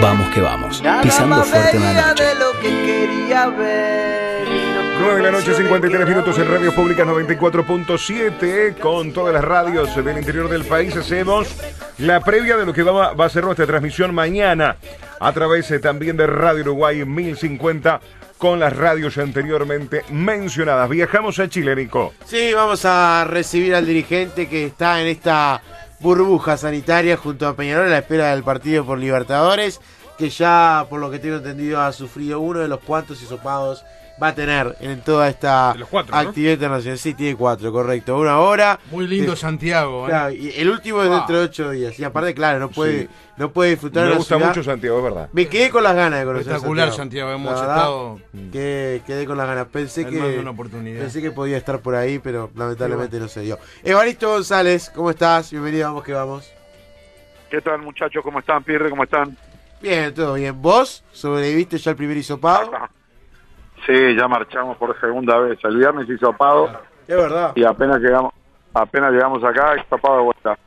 Vamos que vamos, pisando fuerte en la noche. 9 de la noche, 53 minutos en Radio Pública 94.7 con todas las radios del interior del país. Hacemos la previa de lo que va, va a ser nuestra transmisión mañana a través eh, también de Radio Uruguay 1050 con las radios anteriormente mencionadas. Viajamos a Chile, Nico. Sí, vamos a recibir al dirigente que está en esta burbuja sanitaria junto a Peñarol a la espera del partido por Libertadores, que ya, por lo que tengo entendido, ha sufrido uno de los cuantos hisopados va a tener en toda esta actividad internacional. Sí, tiene cuatro, correcto. Una hora. Muy lindo Santiago. ¿eh? y el último es dentro de ocho días. Y aparte, claro, no puede, no puede disfrutar. Me gusta mucho Santiago, es verdad. Me quedé con las ganas de conocer Espectacular Santiago, hemos estado. quedé con las ganas. Pensé que, una oportunidad. pensé que podía estar por ahí, pero lamentablemente no se dio. Evaristo González, ¿cómo estás? Bienvenido, vamos que vamos. ¿Qué tal, muchachos? ¿Cómo están, Pierre? ¿Cómo están? Bien, todo bien. ¿Vos sobreviviste ya el primer hisopado? Sí, ya marchamos por segunda vez. El viernes hizo pago. Es verdad. Y apenas llegamos, apenas llegamos acá, hisopado de vuelta.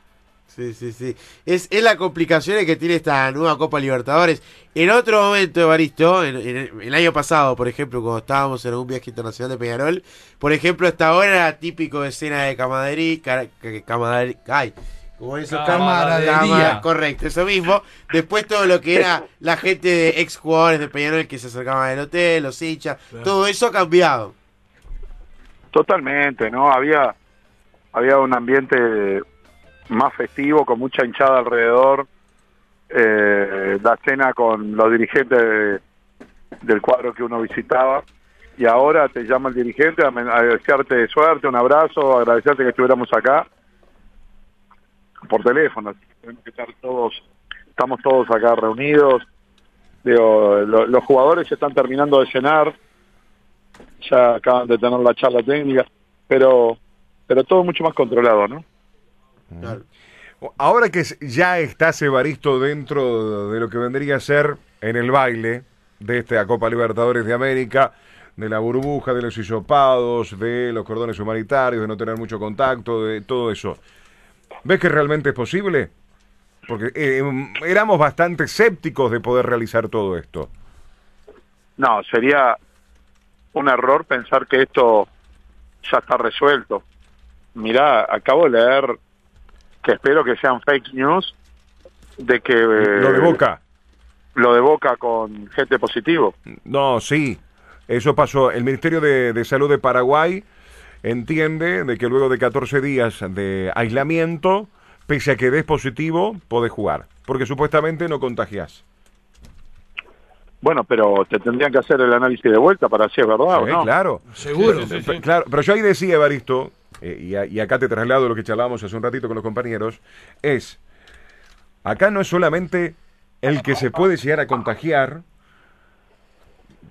Sí, sí, sí. Es, es la complicación que tiene esta nueva Copa Libertadores. En otro momento, Evaristo, en, el año pasado, por ejemplo, cuando estábamos en un viaje internacional de Peñarol, por ejemplo, hasta ahora era típico de escena de camaradería, camaradería, ay, como eso, camaradería. correcto, eso mismo. Después todo lo que era la gente de ex jugadores de Peñarol que se acercaban al hotel, los hinchas, todo eso ha cambiado. Totalmente, ¿no? Había, había un ambiente más festivo, con mucha hinchada alrededor. Eh, la cena con los dirigentes del cuadro que uno visitaba. Y ahora te llama el dirigente a, a desearte suerte, un abrazo, agradecerte que estuviéramos acá por teléfono. Tenemos que estar todos, estamos todos acá reunidos. los jugadores están terminando de cenar, ya acaban de tener la charla técnica, pero pero todo mucho más controlado, ¿no? Ahora que ya está Evaristo dentro de lo que vendría a ser en el baile de esta Copa Libertadores de América, de la burbuja, de los hisopados, de los cordones humanitarios, de no tener mucho contacto, de todo eso. ¿Ves que realmente es posible? Porque eh, éramos bastante escépticos de poder realizar todo esto. No, sería un error pensar que esto ya está resuelto. Mirá, acabo de leer que espero que sean fake news de que... lo de Boca. Lo de Boca con gente positivo. No, sí. Eso pasó. El Ministerio de, de Salud de Paraguay entiende de que luego de 14 días de aislamiento, pese a que des positivo, podés jugar, porque supuestamente no contagias. Bueno, pero te tendrían que hacer el análisis de vuelta para si es verdad o no. Claro, seguro. claro, pero yo ahí decía, Evaristo, eh, y, acá te traslado lo que charlábamos hace un ratito con los compañeros, es, acá no es solamente el que se puede llegar a contagiar,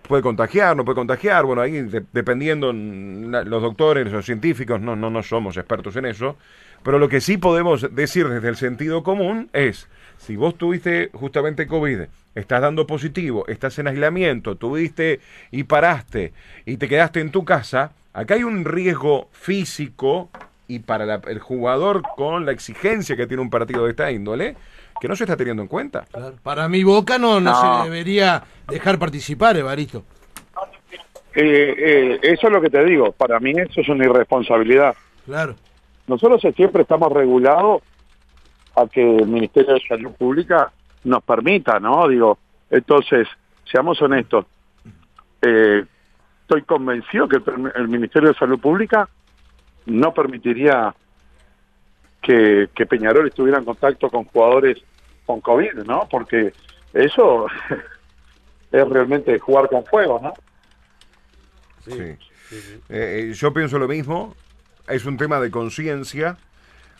puede contagiar, no puede contagiar, bueno, ahí dependiendo los doctores, los científicos, no, no, no somos expertos en eso, pero lo que sí podemos decir desde el sentido común es, si vos tuviste justamente COVID, estás dando positivo, estás en aislamiento, tuviste y paraste y te quedaste en tu casa, acá hay un riesgo físico y para el jugador con la exigencia que tiene un partido de esta índole, que no se está teniendo en cuenta. Para mi Boca no, no, se debería dejar participar, Evaristo. Eh, eh, eso es lo que te digo, para mí eso es una irresponsabilidad. Claro. Nosotros siempre estamos regulados a que el Ministerio de Salud Pública nos permita, ¿no? Digo, entonces, seamos honestos, eh, estoy convencido que el Ministerio de Salud Pública no permitiría que, Peñarol estuviera en contacto con jugadores con COVID, ¿no? Porque eso es realmente jugar con fuego, ¿no? Sí. Eh, eh, yo pienso lo mismo. Es un tema de conciencia.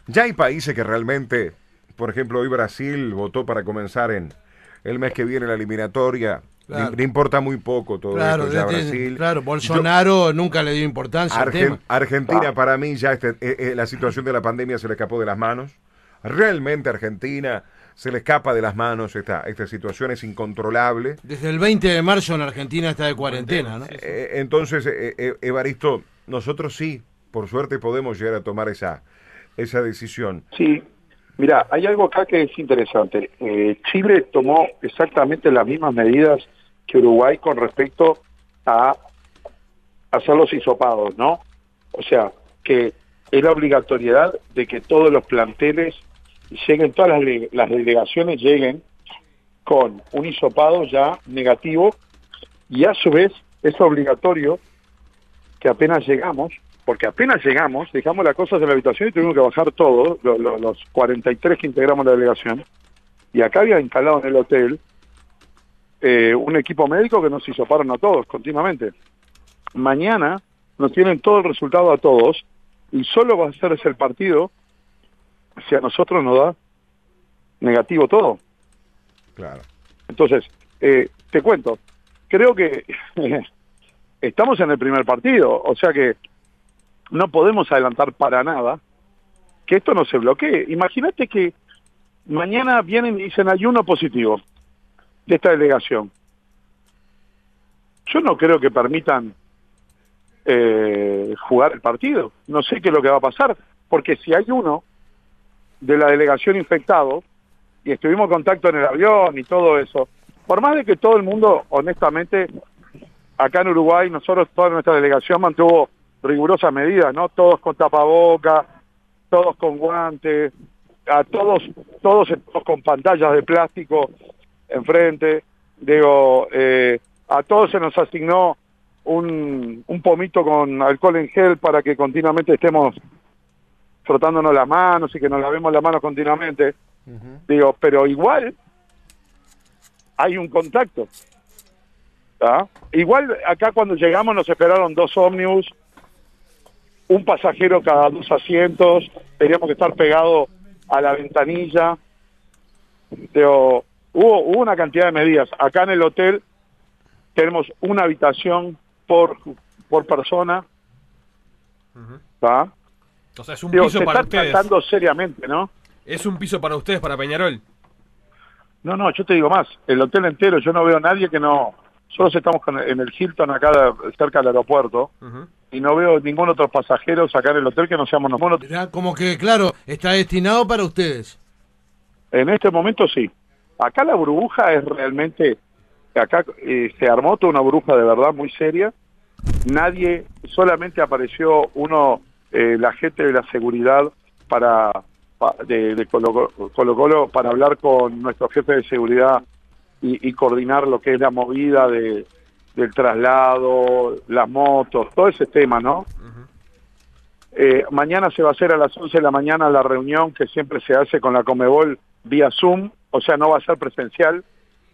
Ya hay países que realmente, por ejemplo, hoy Brasil votó para comenzar en el mes que viene la eliminatoria. Le, importa muy poco todo esto ya Brasil. Claro, Bolsonaro nunca le dio importancia al tema. Argentina, para mí, ya este, eh, eh, la situación de la pandemia se le escapó de las manos. Realmente Argentina se le escapa de las manos esta, esta situación, es incontrolable. Desde el 20 de marzo en Argentina está de cuarentena, ¿no? Eh, entonces, Evaristo, nosotros sí, por suerte podemos llegar a tomar esa, esa decisión. Sí. Mira, hay algo acá que es interesante. Eh, Chile tomó exactamente las mismas medidas que Uruguay con respecto a hacer los hisopados, ¿no? O sea, que es la obligatoriedad de que todos los planteles lleguen, todas las, las delegaciones lleguen con un hisopado ya negativo y a su vez es obligatorio que apenas llegamos, porque apenas llegamos, dejamos las cosas en la habitación y tuvimos que bajar todos, lo- lo- los 43 que integramos la delegación, y acá había instalado en el hotel eh, un equipo médico que nos hisoparon a todos continuamente. Mañana nos tienen todo el resultado a todos y solo va a hacerse el partido si a nosotros nos da negativo todo. Claro. Entonces, eh, te cuento, creo que estamos en el primer partido, o sea que no podemos adelantar para nada que esto no se bloquee. Imagínate que mañana vienen y dicen hay uno positivo de esta delegación. Yo no creo que permitan eh, jugar el partido. No sé qué es lo que va a pasar, porque si hay uno de la delegación infectado, y estuvimos en contacto en el avión y todo eso, por más de que todo el mundo, honestamente, acá en Uruguay, nosotros, toda nuestra delegación mantuvo rigurosas medidas, ¿no? Todos con tapaboca, todos con guantes, a todos, todos, con pantallas de plástico enfrente, digo, eh, a todos se nos asignó un, un pomito con alcohol en gel para que continuamente estemos frotándonos las manos y que nos lavemos las manos continuamente. Digo, pero igual hay un contacto. ¿tá? Igual acá cuando llegamos nos esperaron dos ómnibus, un pasajero cada dos asientos, teníamos que estar pegados a la ventanilla. Digo, hubo, hubo una cantidad de medidas. Acá en el hotel tenemos una habitación por, por persona. ¿tá? O sea, es un Digo, piso se para está ustedes. tratando seriamente, ¿no? Es un piso para ustedes, para Peñarol. No, no, yo te digo más, el hotel entero, yo no veo a nadie que no, solo estamos con- en el Hilton acá de- cerca del aeropuerto y no veo ningún otro pasajero acá en el hotel que no seamos nosotros. Mirá, como que, claro, está destinado para ustedes. En este momento sí. Acá la burbuja es realmente, acá eh, se armó toda una burbuja de verdad muy seria. Nadie, solamente apareció uno, eh, la gente de la seguridad para pa- de, de Colo, Colo Colo para hablar con nuestro jefe de seguridad y, y coordinar lo que es la movida de, del traslado, las motos, todo ese tema, ¿no? Eh, mañana se va a hacer a las 11 de la mañana la reunión que siempre se hace con la Comebol vía Zoom, o sea, no va a ser presencial.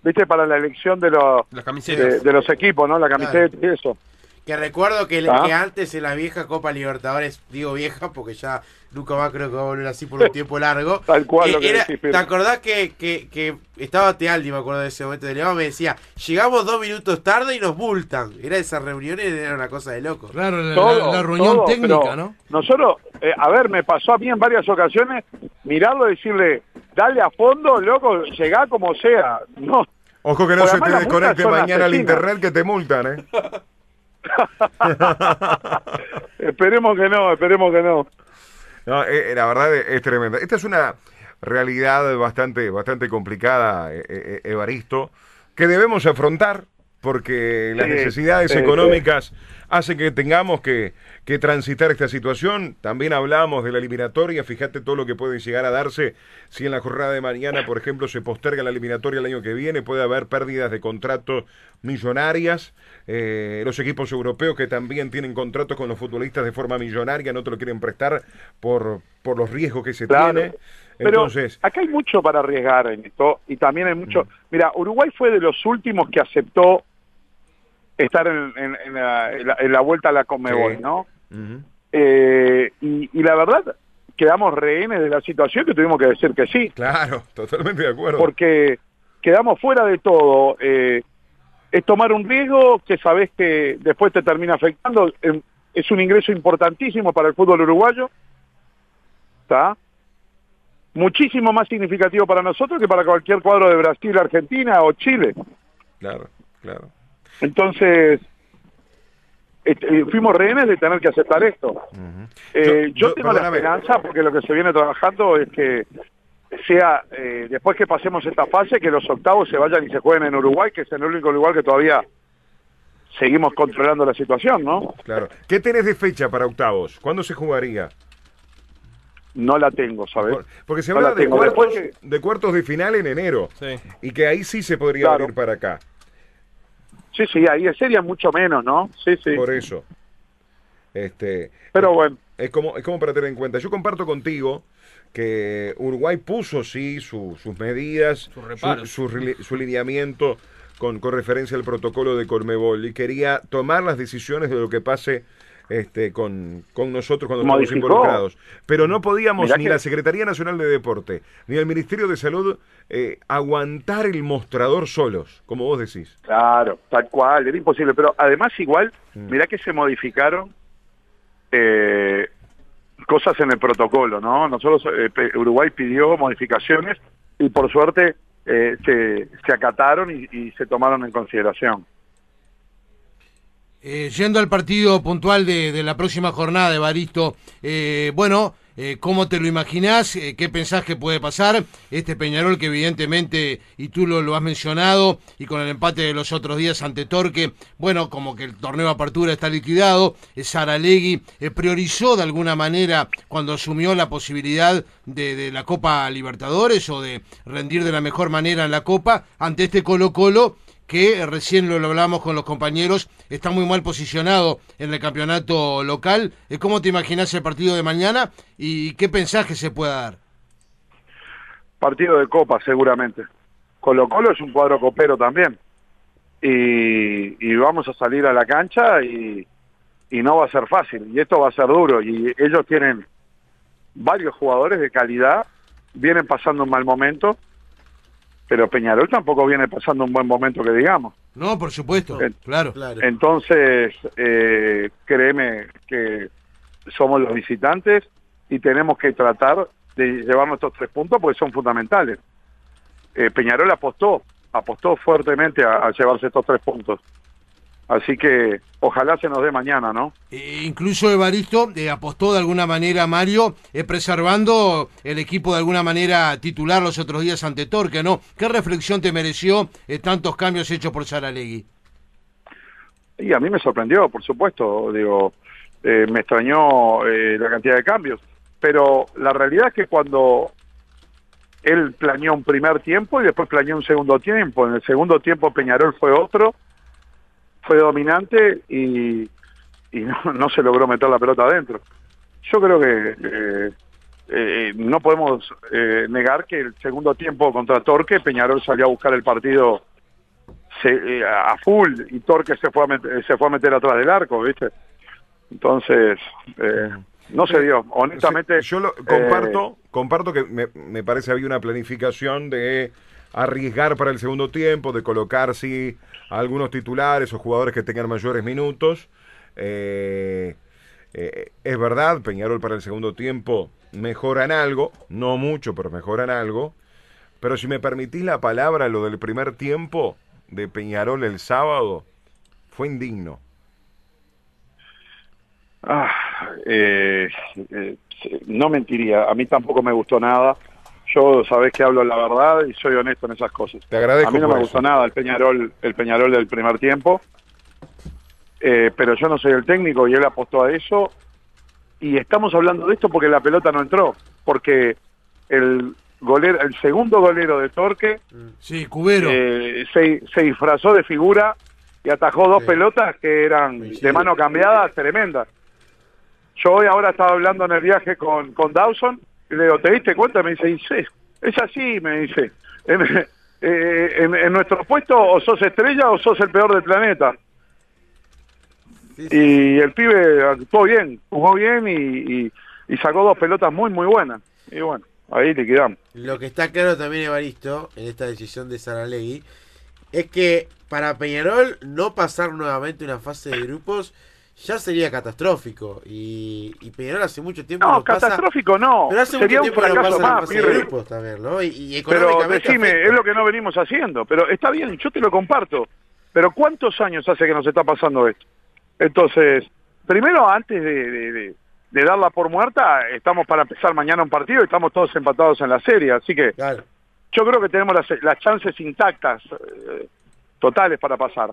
¿Viste? Para la elección de, los de los equipos, ¿no? La camiseta y eso. Que recuerdo que, Ah. que antes en la vieja Copa Libertadores, digo vieja porque ya nunca más creo que va a volver así por un tiempo largo. Tal cual Eh, lo que era- decís. ¿Te acordás que, que, que estaba Tealdi, me acuerdo de ese momento de León, me decía, llegamos dos minutos tarde y nos multan? Era esas reuniones, era una cosa de loco. Claro, la, Todo, la- la reunión todo, técnica, ¿no? Nosotros, eh, a ver, me pasó a mí en varias ocasiones mirarlo y decirle, dale a fondo, loco, llegá como sea. No, Ojo que no Por se te desconecte mañana el asesinas. internet que te multan, ¿eh? esperemos que no, esperemos que no. No, eh, eh, la verdad es, es tremenda. Esta es una realidad bastante, bastante complicada, eh, eh, Evaristo, que debemos afrontar porque las Sí, necesidades sí, económicas hacen que tengamos que, que transitar esta situación. También hablamos de la eliminatoria, fíjate todo lo que puede llegar a darse si en la jornada de mañana, por ejemplo, se posterga la eliminatoria el año que viene, puede haber pérdidas de contratos millonarias. Eh, los equipos europeos que también tienen contratos con los futbolistas de forma millonaria no te lo quieren prestar por, por los riesgos que se Claro. tiene. Pero Entonces, acá hay mucho para arriesgar en esto y también hay Mm. mucho... Mira, Uruguay fue de los últimos que aceptó estar en, en- en la, en la- en la vuelta a la Conmebol, Sí. ¿no? Eh, y, y la verdad, quedamos rehenes de la situación que tuvimos que decir que sí, claro, totalmente de acuerdo. porque quedamos fuera de todo. Eh, es tomar un riesgo que sabes que después te termina afectando. Es un ingreso importantísimo para el fútbol uruguayo. ¿Está? Muchísimo más significativo para nosotros que para cualquier cuadro de Brasil, Argentina o Chile. Claro, claro. Entonces, este, eh, fuimos rehenes de tener que aceptar esto. Eh, Yo- tengo la esperanza, porque lo que se viene trabajando es que sea, eh, después que pasemos esta fase, que los octavos se vayan y se jueguen en Uruguay, que es el único lugar que todavía seguimos controlando la situación, ¿no? Claro. ¿Qué tenés de fecha para octavos? ¿Cuándo se jugaría? No la tengo, ¿sabes? Por- Porque se No habla la de cuartos, Después de cuartos de final en enero. Sí. Y que ahí sí se podría Claro. venir para acá. Sí, sí, ahí sería mucho menos, ¿no? Sí, sí. Por eso. Este, Pero bueno, es como, es como para tener en cuenta. Yo comparto contigo que Uruguay puso, sí, su- sus medidas, su, su su lineamiento con, con referencia al protocolo de Colmebol y quería tomar las decisiones de lo que pase este, con, con nosotros cuando estamos involucrados. Pero no podíamos, Mirá ni que- la Secretaría Nacional de Deporte, ni el Ministerio de Salud, eh, aguantar el mostrador solos, como vos decís. claro, tal cual, era imposible. Pero además igual, Mm. mirá que se modificaron eh, cosas en el protocolo, ¿no? Nosotros, eh, Uruguay pidió modificaciones y por suerte eh, se, se acataron y, y se tomaron en consideración. Eh, yendo al partido puntual de, de la próxima jornada, Evaristo, eh, bueno, eh, ¿cómo te lo imaginás? Eh, ¿Qué pensás que puede pasar? Este Peñarol que evidentemente, y tú lo, lo has mencionado, y con el empate de los otros días ante Torque, bueno, como que el torneo de apertura está liquidado, eh, Saralegui priorizó de alguna manera cuando asumió la posibilidad de, de la Copa Libertadores o de rendir de la mejor manera en la Copa ante este Colo Colo que recién lo, hablamos con los compañeros, está muy mal posicionado en el campeonato local. Eh, ¿Cómo te imaginas el partido de mañana y qué pensás se pueda dar? Partido de Copa, seguramente. Colo Colo es un cuadro copero también. Y, y vamos a salir a la cancha y, y no va a ser fácil. Y esto va a ser duro. Y ellos tienen varios jugadores de calidad, vienen pasando un mal momento, pero Peñarol tampoco viene pasando un buen momento que digamos. No, por supuesto, claro. Claro. Entonces, eh, créeme que somos los visitantes y tenemos que tratar de llevar nuestros tres puntos porque son fundamentales. Eh, Peñarol apostó, apostó fuertemente a, a llevarse estos tres puntos. Así que ojalá se nos dé mañana, ¿no? Eh, incluso Evaristo eh, apostó de alguna manera, Mario, eh, preservando el equipo de alguna manera titular los otros días ante Torque, ¿no? ¿Qué reflexión te mereció eh, tantos cambios hechos por Saralegui? Y a mí me sorprendió, por supuesto, digo, eh, me extrañó eh, la cantidad de cambios, pero la realidad es que cuando él planeó un primer tiempo y después planeó un segundo tiempo, en el segundo tiempo Peñarol fue otro, fue dominante y, y no, no se logró meter la pelota adentro. Yo creo que eh, eh, no podemos eh, negar que el segundo tiempo contra Torque, Peñarol salió a buscar el partido se, eh, a full y Torque se fue a meter, se fue a meter atrás del arco, ¿viste? Entonces, eh, no se dio. Honestamente, yo lo eh, comparto, comparto que me, me parece había una planificación de arriesgar para el segundo tiempo, de colocar sí a algunos titulares o jugadores que tengan mayores minutos. Eh, eh, es verdad, Peñarol para el segundo tiempo mejoran algo, no mucho, pero mejoran algo. Pero si me permitís la palabra, lo del primer tiempo de Peñarol el sábado fue indigno. Ah, eh, eh, no mentiría, a mí tampoco me gustó nada. Yo sabés que hablo la verdad y soy honesto en esas cosas. Te agradezco A mí no me eso. gustó nada el Peñarol, el Peñarol del primer tiempo. Eh, pero yo no soy el técnico y él apostó a eso. Y estamos hablando de esto porque la pelota no entró, porque el golero, el segundo golero de Torque Sí, Cubero. eh, se, se disfrazó de figura y atajó dos Sí. pelotas que eran de mano cambiada tremendas. Yo hoy ahora estaba hablando en el viaje con, con Dawson y le digo, ¿te diste cuenta? Me dice, "Y sí, es así, me dice. En, eh, en- en nuestro puesto o sos estrella o sos el peor del planeta. Sí, sí. Y el pibe actuó bien, jugó bien y, y- y sacó dos pelotas muy, muy buenas. Y bueno, ahí liquidamos. Lo que está claro también, Evaristo, en esta decisión de Saralegui, es que para Peñarol no pasar nuevamente una fase de grupos ya sería catastrófico. Y, y Peñarol hace mucho tiempo No, pasa- catastrófico no. Pero hace Sería mucho un tiempo fracaso más, grupos también, ¿no? Y, y Pero decime, afecta. es lo que no venimos haciendo. Pero está bien, yo te lo comparto. Pero ¿cuántos años hace que nos está pasando esto? Entonces, primero antes de, de- de- de darla por muerta, estamos para empezar mañana un partido y estamos todos empatados en la serie. Así que Claro. yo creo que tenemos las, las chances intactas, eh, totales para pasar.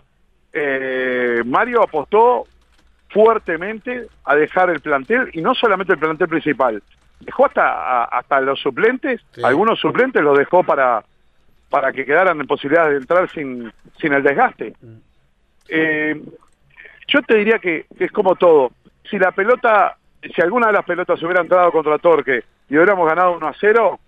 Eh, Mario apostó fuertemente a dejar el plantel, y no solamente el plantel principal, dejó hasta, hasta los suplentes, Sí. algunos suplentes los dejó para, para que quedaran en posibilidad de entrar sin, sin el desgaste. Eh, yo te diría que, que es como todo. Si la pelota, si alguna de las pelotas hubiera entrado contra Torque y hubiéramos ganado 1 a 0,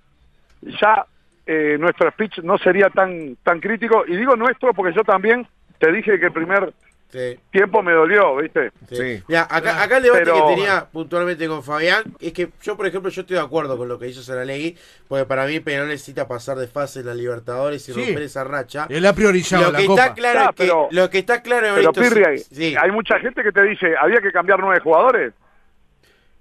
ya eh, nuestro speech no sería tan, tan crítico. Y digo nuestro porque yo también te dije que el primer Sí. tiempo me dolió, ¿viste? Sí. Sí. Mirá, acá, acá el debate Pero- que tenía puntualmente con Fabián es que yo, por ejemplo, yo estoy de acuerdo con lo que hizo Saralegui, porque para mí Peñarol necesita pasar de fase en la Libertadores y Sí. romper esa racha. Él ha priorizado Lo la que Copa. está claro Ah, es que pero- lo que está claro Pero Pirri, hay, sí, hay mucha gente que te dice, había que cambiar nueve jugadores.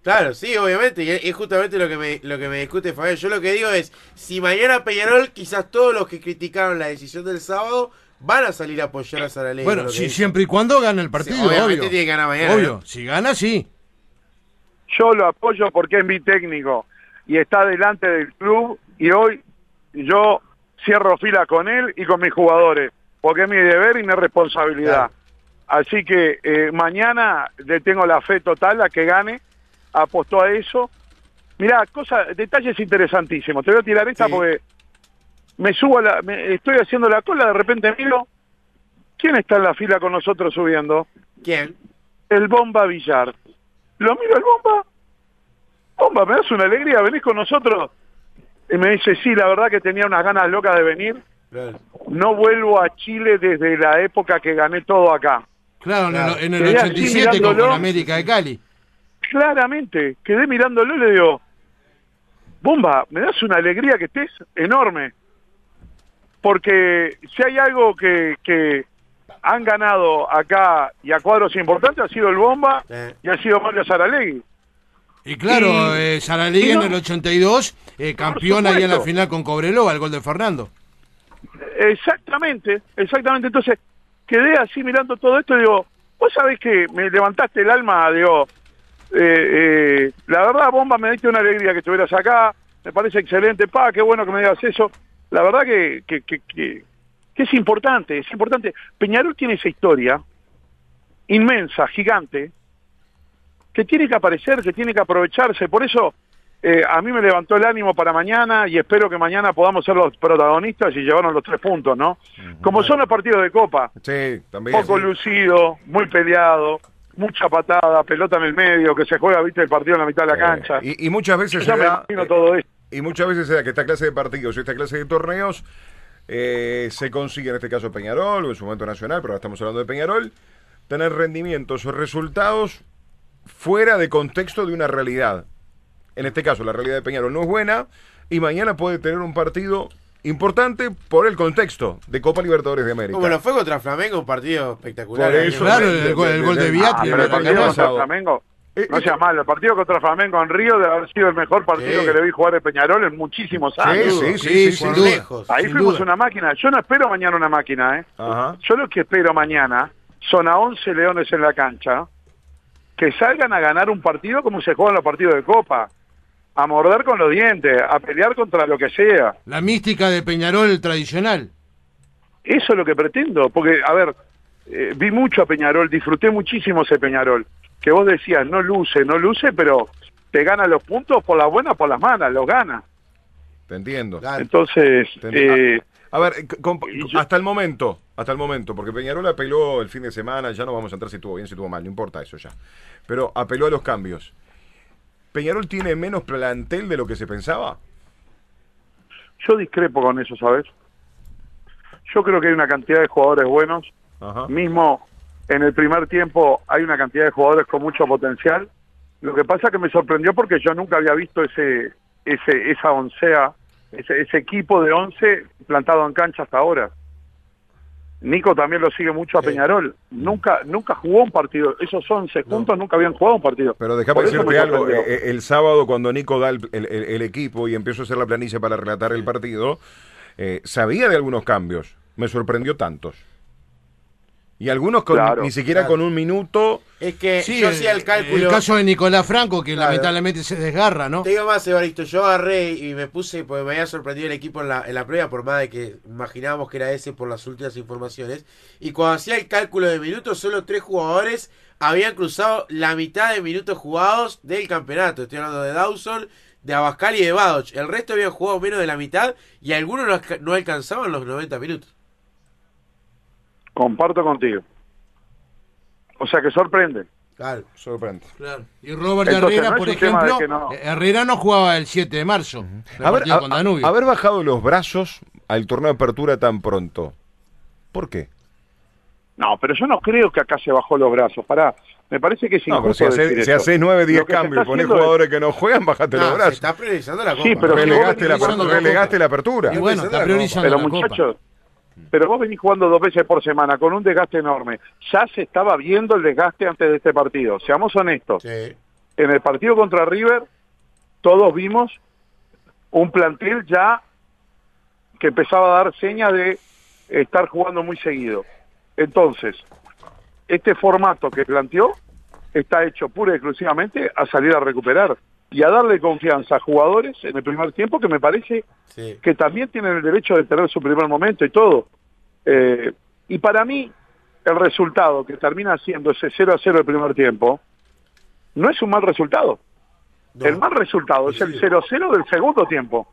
claro, sí, obviamente, y es es justamente lo que me lo que me discute Fabián. Yo lo que digo es, si mañana Peñarol, quizás todos los que criticaron la decisión del sábado van a salir a apoyar a Saralegui. Bueno, sí, siempre y cuando gane el partido, Sí, obviamente obvio. tiene que ganar mañana, Obvio, ¿no? si gana, sí. Yo lo apoyo porque es mi técnico y está delante del club y hoy yo cierro fila con él y con mis jugadores porque es mi deber y mi responsabilidad. Así que eh, mañana le tengo la fe total a que gane, apostó a eso. Mirá, cosa, detalles interesantísimos. Te voy a tirar esta Sí. porque me subo a la, me- estoy haciendo la cola, de repente miro, ¿quién está en la fila con nosotros subiendo? ¿Quién? el Bomba Villar. Lo miro el Bomba. Bomba, ¿me das una alegría? ¿Venís con nosotros? Y me dice, sí, la verdad que tenía unas ganas locas de venir. Claro. No vuelvo a Chile desde la época que gané todo acá. Claro, en el, en el Quedé así 87 con, con América de Cali. Claramente, quedé mirándolo y le digo, Bomba, me das una alegría que estés enorme. Porque si hay algo que, que han ganado acá y a cuadros importantes ha sido el Bomba Eh. y ha sido Mario Saralegui. Y claro, Y- eh, Saralegui y en el 82, eh, campeón ahí en la final con Cobreloa, el gol de Fernando. Exactamente, exactamente. Entonces, quedé así mirando todo esto y digo, vos sabés que me levantaste el alma, digo, eh, eh, la verdad, Bomba, me diste una alegría que estuvieras acá, me parece excelente, pa, qué bueno que me digas eso. La verdad que, que, que, que- que es importante, es importante. Peñarol tiene esa historia inmensa, gigante, que tiene que aparecer, que tiene que aprovecharse. Por eso eh, a mí me levantó el ánimo para mañana y espero que mañana podamos ser los protagonistas y llevarnos los tres puntos, ¿no? Como son los partidos de Copa, Sí, también. poco sí. lucido, muy peleado, mucha patada, pelota en el medio, que se juega, viste, el partido en la mitad de la Eh, cancha. y, y muchas veces se me da, imagino todo esto. Y muchas veces se da que esta clase de partidos y esta clase de torneos eh, se consigue, en este caso Peñarol, o en su momento Nacional, pero ahora estamos hablando de Peñarol, tener rendimientos o resultados fuera de contexto de una realidad. En este caso, la realidad de Peñarol no es buena y mañana puede tener un partido importante por el contexto de Copa Libertadores de América. Como lo fue contra Flamengo, un partido espectacular. Por el eso- año Claro, el, gol- el gol de Ah, Viatri. pero el el partido contra. Flamengo, no eh, sea mal, el partido contra Flamengo en Río debe haber sido el mejor partido Sí. que le vi jugar a Peñarol en muchísimos años. sí, sí, Sí, sí, sin sí. duda. lejos. Ahí sin fuimos duda. una máquina. Yo no espero mañana una máquina, ¿eh? Ajá. Yo lo que espero mañana son a 11 leones en la cancha que salgan a ganar un partido como se juegan los partidos de Copa. A morder con los dientes, a pelear contra lo que sea. La mística de Peñarol tradicional. Eso es lo que pretendo. Porque, a ver, eh, vi mucho a Peñarol, disfruté muchísimo ese Peñarol. Que vos decías, no luce, no luce, pero te gana los puntos por las buenas, por las malas, los gana. Te entiendo. Entonces, Te eh. A ver, con- yo- hasta el momento, hasta el momento, porque Peñarol apeló el fin de semana, ya no vamos a entrar si estuvo bien, si estuvo mal, no importa eso ya. Pero apeló a los cambios. ¿Peñarol tiene menos plantel de lo que se pensaba? yo discrepo con eso, ¿sabes? Yo creo que hay una cantidad de jugadores buenos. Ajá. Mismo en el primer tiempo hay una cantidad de jugadores con mucho potencial. Lo que pasa que me sorprendió porque yo nunca había visto ese, ese esa oncea, ese, ese equipo de once plantado en cancha hasta ahora. Nico también lo sigue mucho a. Peñarol. Nunca nunca jugó un partido. Esos 11 juntos nunca habían jugado un partido. Pero déjame decirte algo, sorprendió. eh, eh, el sábado cuando Nico da el, el- el- el equipo y empezó a hacer la planilla para relatar el partido, eh, sabía de algunos cambios, me sorprendió tantos. Y algunos con- Claro, ni siquiera claro. con un minuto. Es que Sí, yo hacía el cálculo. El caso de Nicolás Franco, que Claro. lamentablemente se desgarra, ¿no? Te digo más, Evaristo, yo agarré y me puse, porque me había sorprendido el equipo en la, en la previa, por más de que imaginábamos que era ese por las últimas informaciones. Y cuando hacía el cálculo de minutos, solo tres jugadores habían cruzado la mitad de minutos jugados del campeonato. Estoy hablando de Dawson, de Abascal y de Badoch. El resto habían jugado menos de la mitad y algunos no alcanzaban los 90 minutos. Comparto contigo. O sea que sorprende. Claro. Sorprende. Claro. Y Robert Entonces, Herrera, no por ejemplo, no- eh, Herrera no jugaba el 7 de marzo. el Haber, partido con Danubio. haber bajado los brazos al torneo de apertura tan pronto. ¿Por qué? No, pero yo no creo que acá se bajó los brazos. Pará, me parece que es No, pero injusto si haces decir si haces 9, 10 Lo que se cambios y está ponés haciendo es- jugadores que no juegan, bajate los No, se brazos. está priorizando la copa. Sí, pero Relegaste, la, relegaste la apertura. Y bueno, está priorizando Pero la Copa. muchachos, pero vos venís jugando dos veces por semana con un desgaste enorme. Ya se estaba viendo el desgaste antes de este partido. Seamos honestos. Sí. En el partido contra River, todos vimos un plantel ya que empezaba a dar señas de estar jugando muy seguido. Entonces, este formato que planteó está hecho pura y exclusivamente a salir a recuperar y a darle confianza a jugadores en el primer tiempo que me parece Sí. que también tienen el derecho de tener su primer momento y todo. Eh, y para mí, el resultado que termina siendo ese 0 a 0 del primer tiempo, no es un mal resultado. No. El mal resultado es el Coincido. 0 a 0 del segundo tiempo.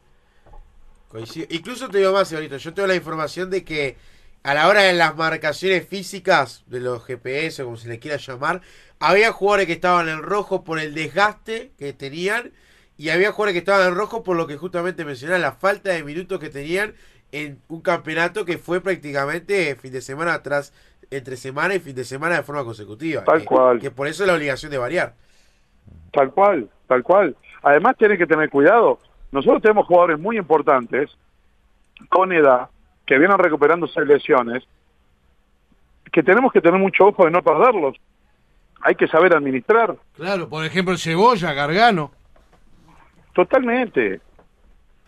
Coincido. Incluso te digo más, ahorita. Yo tengo la información de que a la hora de las marcaciones físicas de los GPS, o como se le quiera llamar, había jugadores que estaban en rojo por el desgaste que tenían y había jugadores que estaban en rojo por lo que justamente mencionaba, la falta de minutos que tenían en un campeonato que fue prácticamente fin de semana atrás, entre semana y fin de semana de forma consecutiva. Tal cual. Que por eso es la obligación de variar. Tal cual, tal cual. Además, tiene que tener cuidado. Nosotros tenemos jugadores muy importantes con edad que vienen recuperándose lesiones que tenemos que tener mucho ojo de no perderlos. Hay que saber administrar. Claro, por ejemplo, Cebolla, Gargano. Totalmente.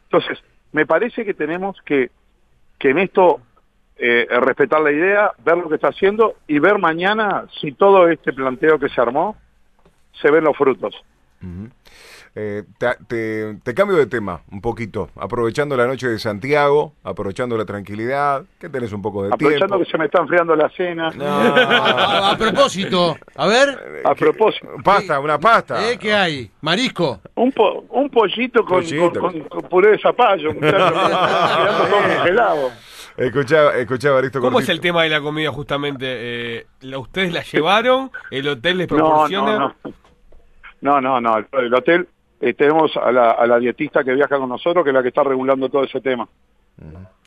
Entonces, me parece que tenemos que, que en esto eh, respetar la idea, ver lo que está haciendo y ver mañana si todo este planteo que se armó se ven los frutos. Eh, te, te- te cambio de tema un poquito, aprovechando la noche de Santiago, aprovechando la tranquilidad, que tenés un poco de Aprovechando tiempo. que se me está enfriando la cena. A, a propósito, a ver, A propósito, Pasta, una pasta. ¿eh? ¿qué hay? ¿Marisco? un, po- un pollito con, Pollito. con- con- con puré de zapallo, muchachos. Escuchá, Baristo ¿Cómo es el tema de la comida justamente? Eh, ¿la- ¿Ustedes la llevaron? ¿El hotel les No, proporciona? no, no. No, no, no. El, el hotel, eh, tenemos a la, a la dietista que viaja con nosotros, que es la que está regulando todo ese tema.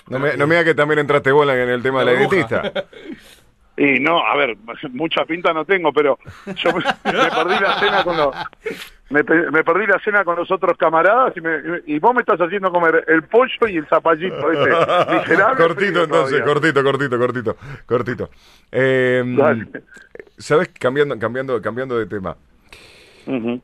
No me, no me digas que también entraste bola en el tema de la dietista. Y no, a ver, mucha pinta no tengo, pero yo me, me perdí la cena con los me, me perdí la cena con los otros camaradas y, me- y vos me estás haciendo comer el pollo y el zapallito ese miserable. cortito entonces, todavía. cortito, cortito, cortito, cortito. Eh, Dale. ¿Sabes? Cambiando, cambiando, cambiando de tema. Ujú.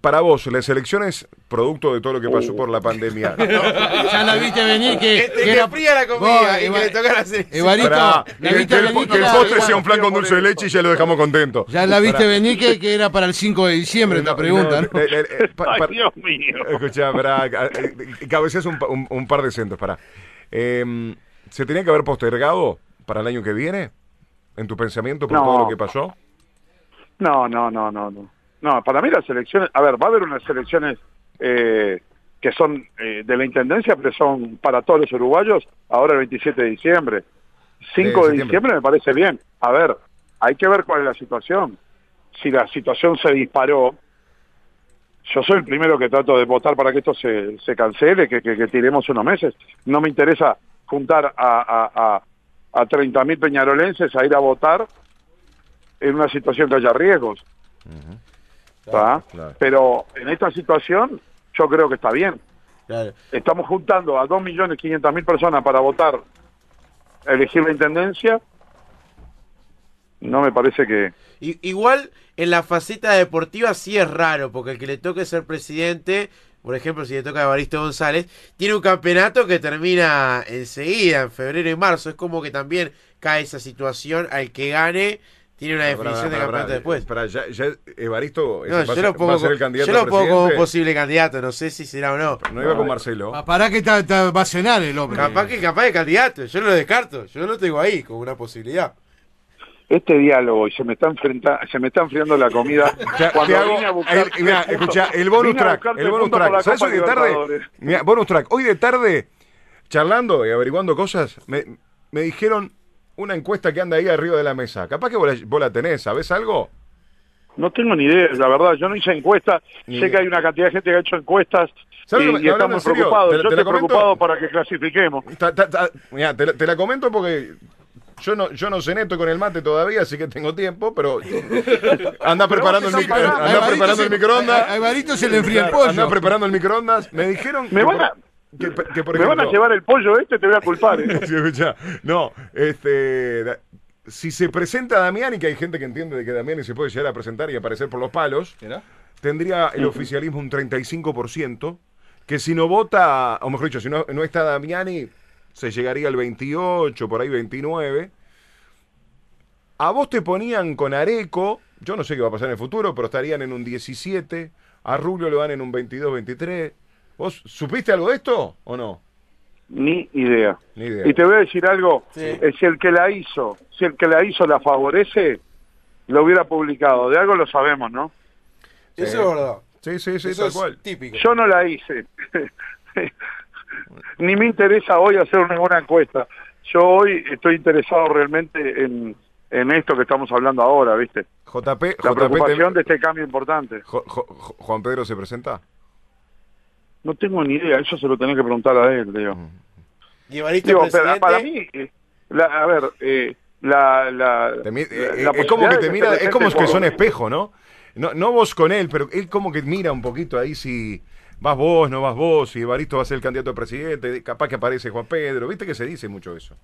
Para vos, las elecciones, producto de todo lo que pasó por la pandemia. Ya la viste venir que, Entre que fría la comida Vos, y que Eva- le. Evaristo, Pará, la que, viste que el, venir que el era- postre sea un flan con dulce de leche y ya lo dejamos contento. Ya la viste venir que, que era para el 5 de diciembre esta No, pregunta, no, ¿no? eh, eh, eh, pa- Ay, Dios mío. Escuchá, pará, eh, eh, cabeceás un, pa- un- un par de centos, pará. Eh, ¿Se tenía que haber postergado para el año que viene? ¿En tu pensamiento por No. todo lo que pasó? No, no, no, no, no. No, para mí las elecciones, a ver, va a haber unas elecciones eh, que son eh, de la Intendencia, pero son para todos los uruguayos, ahora el 27 de diciembre. 5 de, diciembre me parece bien. A ver, hay que ver cuál es la situación. Si la situación se disparó, yo soy el primero que trato de votar para que esto se, se cancele, que, que, que tiremos unos meses. No me interesa juntar a, a, a, a 30.000 peñarolenses a ir a votar en una situación que haya riesgos. Claro. Pero en esta situación yo creo que está bien. Claro. Estamos juntando a 2.500.000 personas para votar, elegir la intendencia. No me parece que... Igual en la faceta deportiva sí es raro, porque el que le toque ser presidente por ejemplo, si le toca a Evaristo González, tiene un campeonato que termina enseguida, en febrero y marzo. Es como que también cae esa situación al que gane. Tiene una definición de campeonato después. Para, ya, ya Evaristo No, va, a yo lo va pongo, a ser el candidato yo lo a pongo como posible candidato, no sé si será o no. No iba con Marcelo. Pa- ¿Para qué ta- ta- va a cenar el hombre? Capaz que capaz de candidato, yo no lo descarto, yo lo tengo ahí como una posibilidad. Este diálogo y se me está enfrenta, se me está enfriando la comida. Te- Cuando hago- vine a buscar el- mirá, escuchá, el bonus a track, el bonus track. ¿Sabes hoy de tarde? Mirá, bonus track. Hoy de tarde, charlando y averiguando cosas, me, me dijeron una encuesta que anda ahí arriba de la mesa. Capaz que vos la, vos la tenés, ¿sabés algo? No tengo ni idea, la verdad. Yo no hice encuestas. Ni sé idea. que hay una cantidad de gente que ha hecho encuestas y, ¿Sabes lo que- y estamos serio? preocupados. ¿Te- Yo te estoy comento? preocupado para que clasifiquemos. Ta- ta- ta- mirá, te, la- te la comento porque yo no, yo no cené, estoy con el mate todavía, así que tengo tiempo, pero anda preparando el, micro, anda preparando se- el microondas. a- Evaristo se le enfría el pollo. Anda preparando el microondas. Me dijeron Me que, van a- que, que, por Me van a llevar el pollo este, te voy a culpar. ¿eh? Sí. No, este. da- Si se presenta Damiani, que hay gente que entiende de que Damiani se puede llegar a presentar y aparecer por los palos, tendría el oficialismo un 35%, que si no vota, o mejor dicho, si no, no está Damiani, se llegaría al 28, por ahí 29. A vos te ponían con Areco, yo no sé qué va a pasar en el futuro, pero estarían en un 17, a Rubio lo dan en un 22, 23. ¿Vos supiste algo de esto o no? Ni idea. Ni idea. Y te voy a decir algo, Sí. eh, si el que la hizo, si el que la hizo la favorece, lo hubiera publicado. De algo lo sabemos, ¿no? Eso es verdad. Sí, sí, sí, Eso tal es cual. típico. Yo no la hice. Ni me interesa hoy hacer ninguna encuesta. Yo hoy estoy interesado realmente en, en esto que estamos hablando ahora, ¿viste? JP, La JP preocupación te- de este cambio importante. Jo- Jo- Jo- Juan Pedro se presenta. No tengo ni idea, eso se lo tenés que preguntar a él, digo. Y Evaristo Digo, pero para mí, eh, la- a ver, eh, la, la, Te mi- la- eh, la es como que te mira, es como que son espejo, ¿no? ¿no? No vos con él, pero él como que mira un poquito ahí si vas vos, no vas vos, si Evaristo va a ser el candidato a presidente, capaz que aparece Juan Pedro, viste que se dice mucho eso.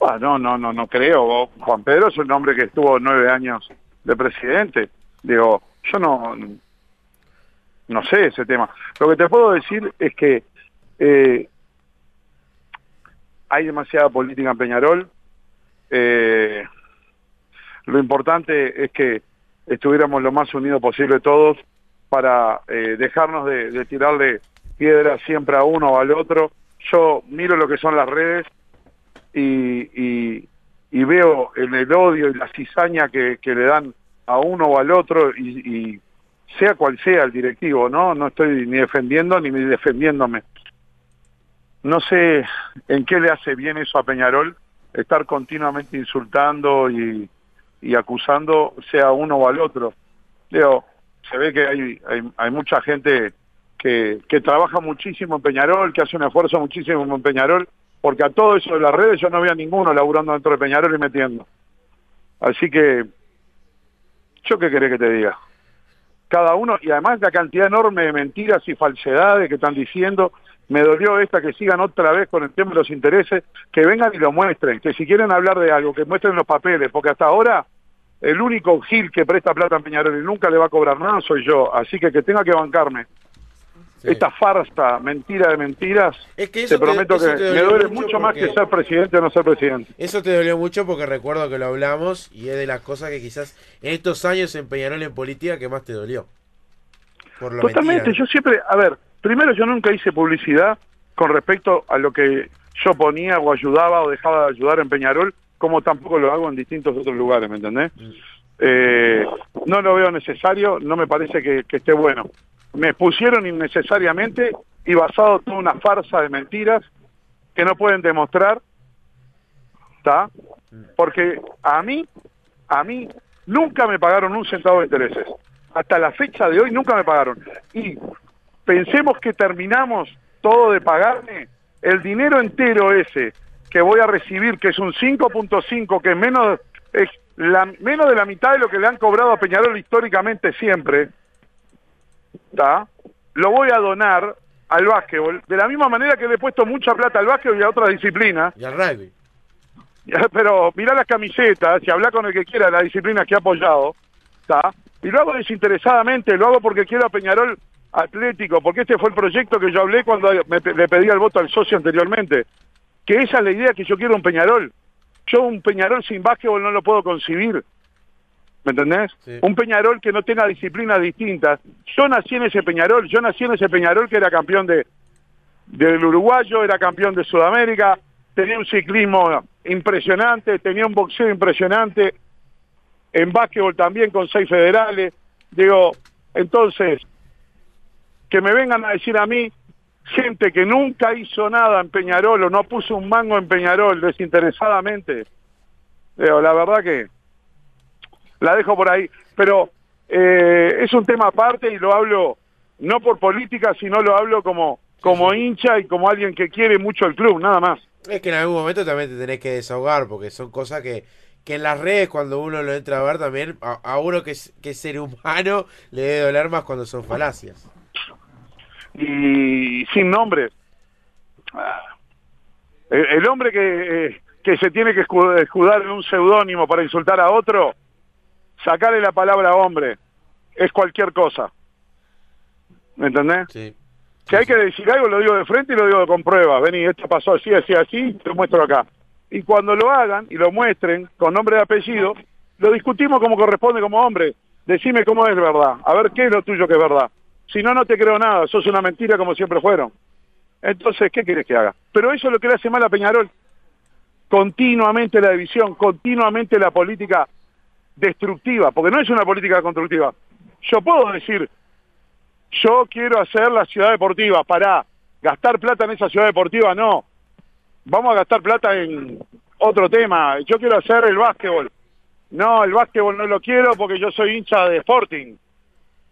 Ah, no, no, no, no creo. Juan Pedro es un hombre que estuvo nueve años de presidente. Digo, yo no, no sé ese tema. Lo que te puedo decir es que eh, hay demasiada política en Peñarol. Eh, lo importante es que estuviéramos lo más unidos posible todos para eh, dejarnos de, tirarle piedras siempre a uno o al otro. Yo miro lo que son las redes y, y, veo en el odio y la cizaña que, le dan a uno o al otro y sea cual sea el directivo, ¿no? No estoy ni defendiendo ni defendiéndome. No sé en qué le hace bien eso a Peñarol, estar continuamente insultando y, y acusando sea uno o al otro. Digo, se ve que hay, hay, hay mucha gente que, que trabaja muchísimo en Peñarol, que hace un esfuerzo muchísimo en Peñarol, porque a todo eso de las redes yo no veo a ninguno laburando dentro de Peñarol y metiendo. Así que, ¿yo qué querés que te diga? Cada uno, y además la cantidad enorme de mentiras y falsedades que están diciendo, me dolió esta que sigan otra vez con el tema de los intereses, que vengan y lo muestren, que si quieren hablar de algo, que muestren los papeles, porque hasta ahora el único Gil que presta plata a Peñarol y nunca le va a cobrar nada soy yo, así que que tenga que bancarme. Esta farsa, mentira de mentiras, Es que te prometo que te me duele mucho más que ser presidente o no ser presidente. Eso te dolió mucho porque recuerdo que lo hablamos y es de las cosas que quizás en estos años en Peñarol en política que más te dolió. Por lo Totalmente, mentira, yo siempre, a ver, primero yo nunca hice publicidad con respecto a lo que yo ponía o ayudaba o dejaba de ayudar en Peñarol, como tampoco lo hago en distintos otros lugares, ¿me entendés? Eh, no lo veo necesario, no me parece que, que esté bueno. Me pusieron innecesariamente y basado en toda una farsa de mentiras que no pueden demostrar, ¿está? Porque a mí, a mí, nunca me pagaron un centavo de intereses. Hasta la fecha de hoy nunca me pagaron. Y pensemos que terminamos todo de pagarme, el dinero entero ese que voy a recibir, que es un 5.5, que menos, es la, menos de la mitad de lo que le han cobrado a Peñarol históricamente siempre, ¿está? Lo voy a donar al básquetbol, de la misma manera que le he puesto mucha plata al básquetbol y a otras disciplinas, Y al rugby. Pero mirá las camisetas y habla con el que quiera de las disciplinas que ha apoyado. Y lo hago desinteresadamente, lo hago porque quiero a Peñarol atlético, porque este fue el proyecto que yo hablé cuando me le pedí el voto al socio anteriormente, que esa es la idea que yo quiero un Peñarol. Yo un Peñarol sin básquetbol no lo puedo concebir. ¿Me entendés? Sí. Un Peñarol que no tenga disciplinas distintas. Yo nací en ese Peñarol, yo nací en ese Peñarol que era campeón de del uruguayo, era campeón de Sudamérica, tenía un ciclismo impresionante, tenía un boxeo impresionante, en básquetbol también con seis federales. Digo, entonces, que me vengan a decir a mí, gente que nunca hizo nada en Peñarol o no puso un mango en Peñarol desinteresadamente, digo, la verdad que la dejo por ahí. Pero eh, es un tema aparte y lo hablo no por política, sino lo hablo como, como hincha y como alguien que quiere mucho el club, nada más. Es que en algún momento también te tenés que desahogar, porque son cosas que, que en las redes, cuando uno lo entra a ver también, a, a uno que es, que es ser humano, le debe doler más cuando son falacias. y sin nombre. Ah. El, el hombre que, eh, que se tiene que escu- escudar en un seudónimo para insultar a otro, sacarle la palabra hombre, es cualquier cosa. ¿Me entendés? Sí. Si hay que decir algo, lo digo de frente y lo digo con pruebas. Vení, esto pasó así, así, así, te lo muestro acá. Y cuando lo hagan y lo muestren con nombre y apellido, lo discutimos como corresponde como hombre. Decime cómo es verdad. A ver qué es lo tuyo que es verdad. Si no, no te creo nada. Sos una mentira como siempre fueron. Entonces, ¿qué quieres que haga? Pero eso es lo que le hace mal a Peñarol. Continuamente la división, continuamente la política destructiva, porque no es una política constructiva. Yo puedo decir, yo quiero hacer la ciudad deportiva, para gastar plata en esa ciudad deportiva, no. Vamos a gastar plata en otro tema. Yo quiero hacer el básquetbol. No, el básquetbol no lo quiero porque yo soy hincha de Sporting.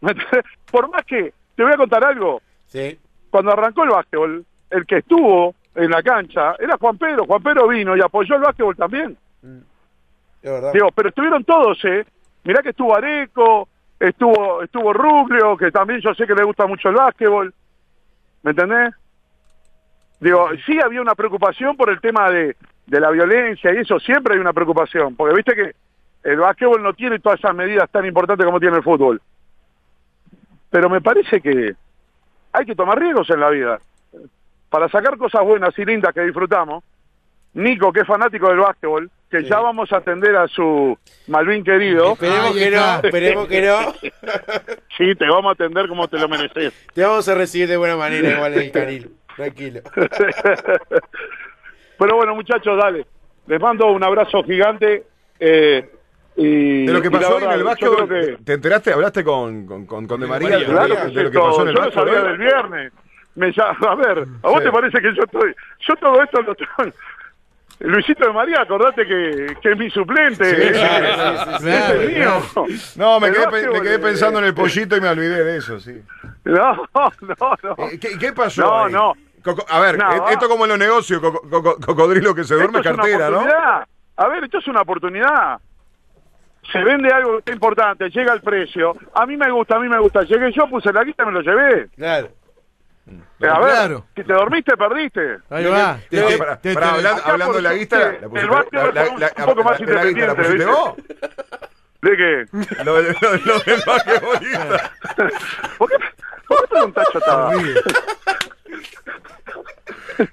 Por más que, te voy a contar algo, Sí. cuando arrancó el básquetbol, el que estuvo en la cancha era Juan Pedro. Juan Pedro vino y apoyó el básquetbol también. Verdad. Digo, pero estuvieron todos, ¿eh? Mirá que estuvo Areco, estuvo estuvo Rubio, que también yo sé que le gusta mucho el básquetbol. ¿Me entendés? Digo, sí había una preocupación por el tema de, de la violencia y eso, siempre hay una preocupación, porque viste que el básquetbol no tiene todas esas medidas tan importantes como tiene el fútbol. Pero me parece que hay que tomar riesgos en la vida. Para sacar cosas buenas y lindas que disfrutamos, Nico, que es fanático del básquetbol, que Sí. ya vamos a atender a su Malvin querido, Esperemos que no, esperemos que no. sí, te vamos a atender como te lo mereces. Te vamos a recibir de buena manera igual en el canil. Tranquilo. Pero bueno, muchachos, dale. Les mando un abrazo gigante. eh, y, De lo que pasó hoy en verdad, el básquetbol, que- ¿te enteraste? ¿Hablaste con, con, con, con De De María? María, de, Claro que sí, de lo que pasó en el yo lo básquetbol? sabía del viernes. Me ya- a ver, ¿a vos Sí. te parece que yo estoy... Yo todo esto lo tengo... Luisito de María, acordate que, que es mi suplente. Sí, sí, es, sí, es el mío. No, me quedé, básquetbol, me quedé pensando en el pollito y me olvidé de eso, sí. No, no, no. Eh, ¿Qué, qué pasó? No, ahí? no. Coco- a ver, No. eh, esto como en los negocios, coco- cocodrilo que se duerme Esto es una cartera, ¿no? A ver, esto es una oportunidad. Se vende algo importante, llega el precio. A mí me gusta, a mí me gusta. Llegué yo, puse la guita y me lo llevé. Claro. A ver, Claro. si te dormiste, perdiste. Ahí va. Te- te- hablando, hablando de la guista, la, el pusiste, básquetbol la, fue un- la- un poco más la- la la independiente, vos. ¿De qué? Lo del basquetbolista. ¿Por qué, por qué preguntás chotada?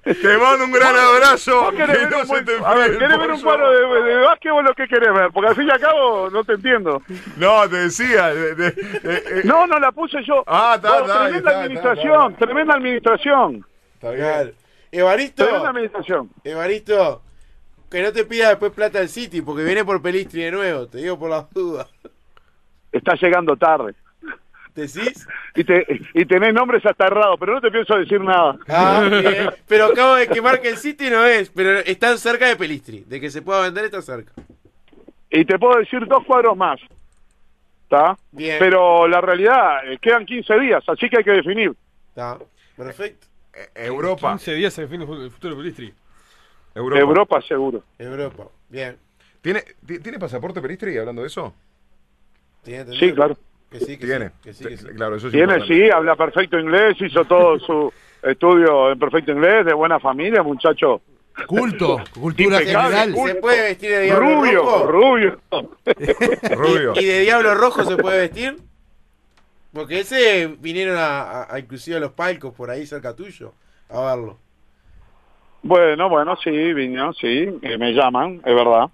Te mando un gran abrazo. ¿Vos querés Que ver no un se buen- te a ver, ¿querés ver un cuadro de, de básquetbol o qué querés ver? Porque al fin y al cabo no te entiendo. No, te decía. de- de- de- eh, No, no la puse yo. Ah, está, Vos, está, Tremenda está, administración, está, tremenda administración. está bien. Evaristo, Tremenda administración. Evaristo, que no te pida después plata al City, porque viene por Pelistri de nuevo, te digo por las dudas. Está llegando tarde. ¿Decís? Y, te, y tenés nombres hasta errados, pero no te pienso decir nada. Ah, bien. Pero acabo de quemar que el City no es, pero están cerca de Pelistri. De que se pueda vender, está cerca. Y te puedo decir dos cuadros más. ¿Está? Bien. Pero la realidad, eh, quedan 15 días, así que hay que definir. Está. Perfecto. Eh, Europa. 15 días se define el futuro de Pelistri. Europa. Europa seguro. Europa. Bien. ¿Tiene, ti- ¿Tiene pasaporte Peristri hablando de eso? ¿Tiene? Sí, claro. Que sí, que Tiene. sí. Que sí, que sí. Claro, eso es Tiene, sí, habla perfecto inglés, hizo todo su estudio en perfecto inglés, de buena familia, muchacho. Culto, cultura Impecable, general. culto. ¿Se puede vestir de diablo Rubio, rojo? rubio. Rubio. ¿Y, y de diablo rojo se puede vestir? Porque ese vinieron a, a- a inclusive a los palcos por ahí cerca tuyo a verlo. Bueno, bueno, sí, viño, sí, me llaman, es verdad.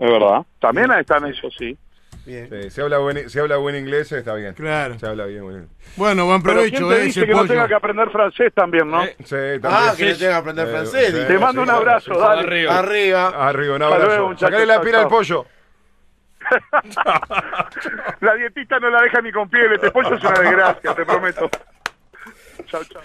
Es verdad. También están ellos, sí. Bien. Sí, si, habla buen, si habla buen inglés, está bien. Claro. Se habla bien, buen Bueno, buen Pero ¿quién provecho, te eh, dice que no pollo. tenga que aprender francés también, no? Eh, Sí, también. Ah, que no Sí. tenga que aprender Eh, francés. Te mando un abrazo, sí, dale. Arriba. Arriba. Arriba, un abrazo. Sacale la pila al pollo. La dietista no la deja ni con piel, este pollo es una desgracia, te prometo. Chao, chao.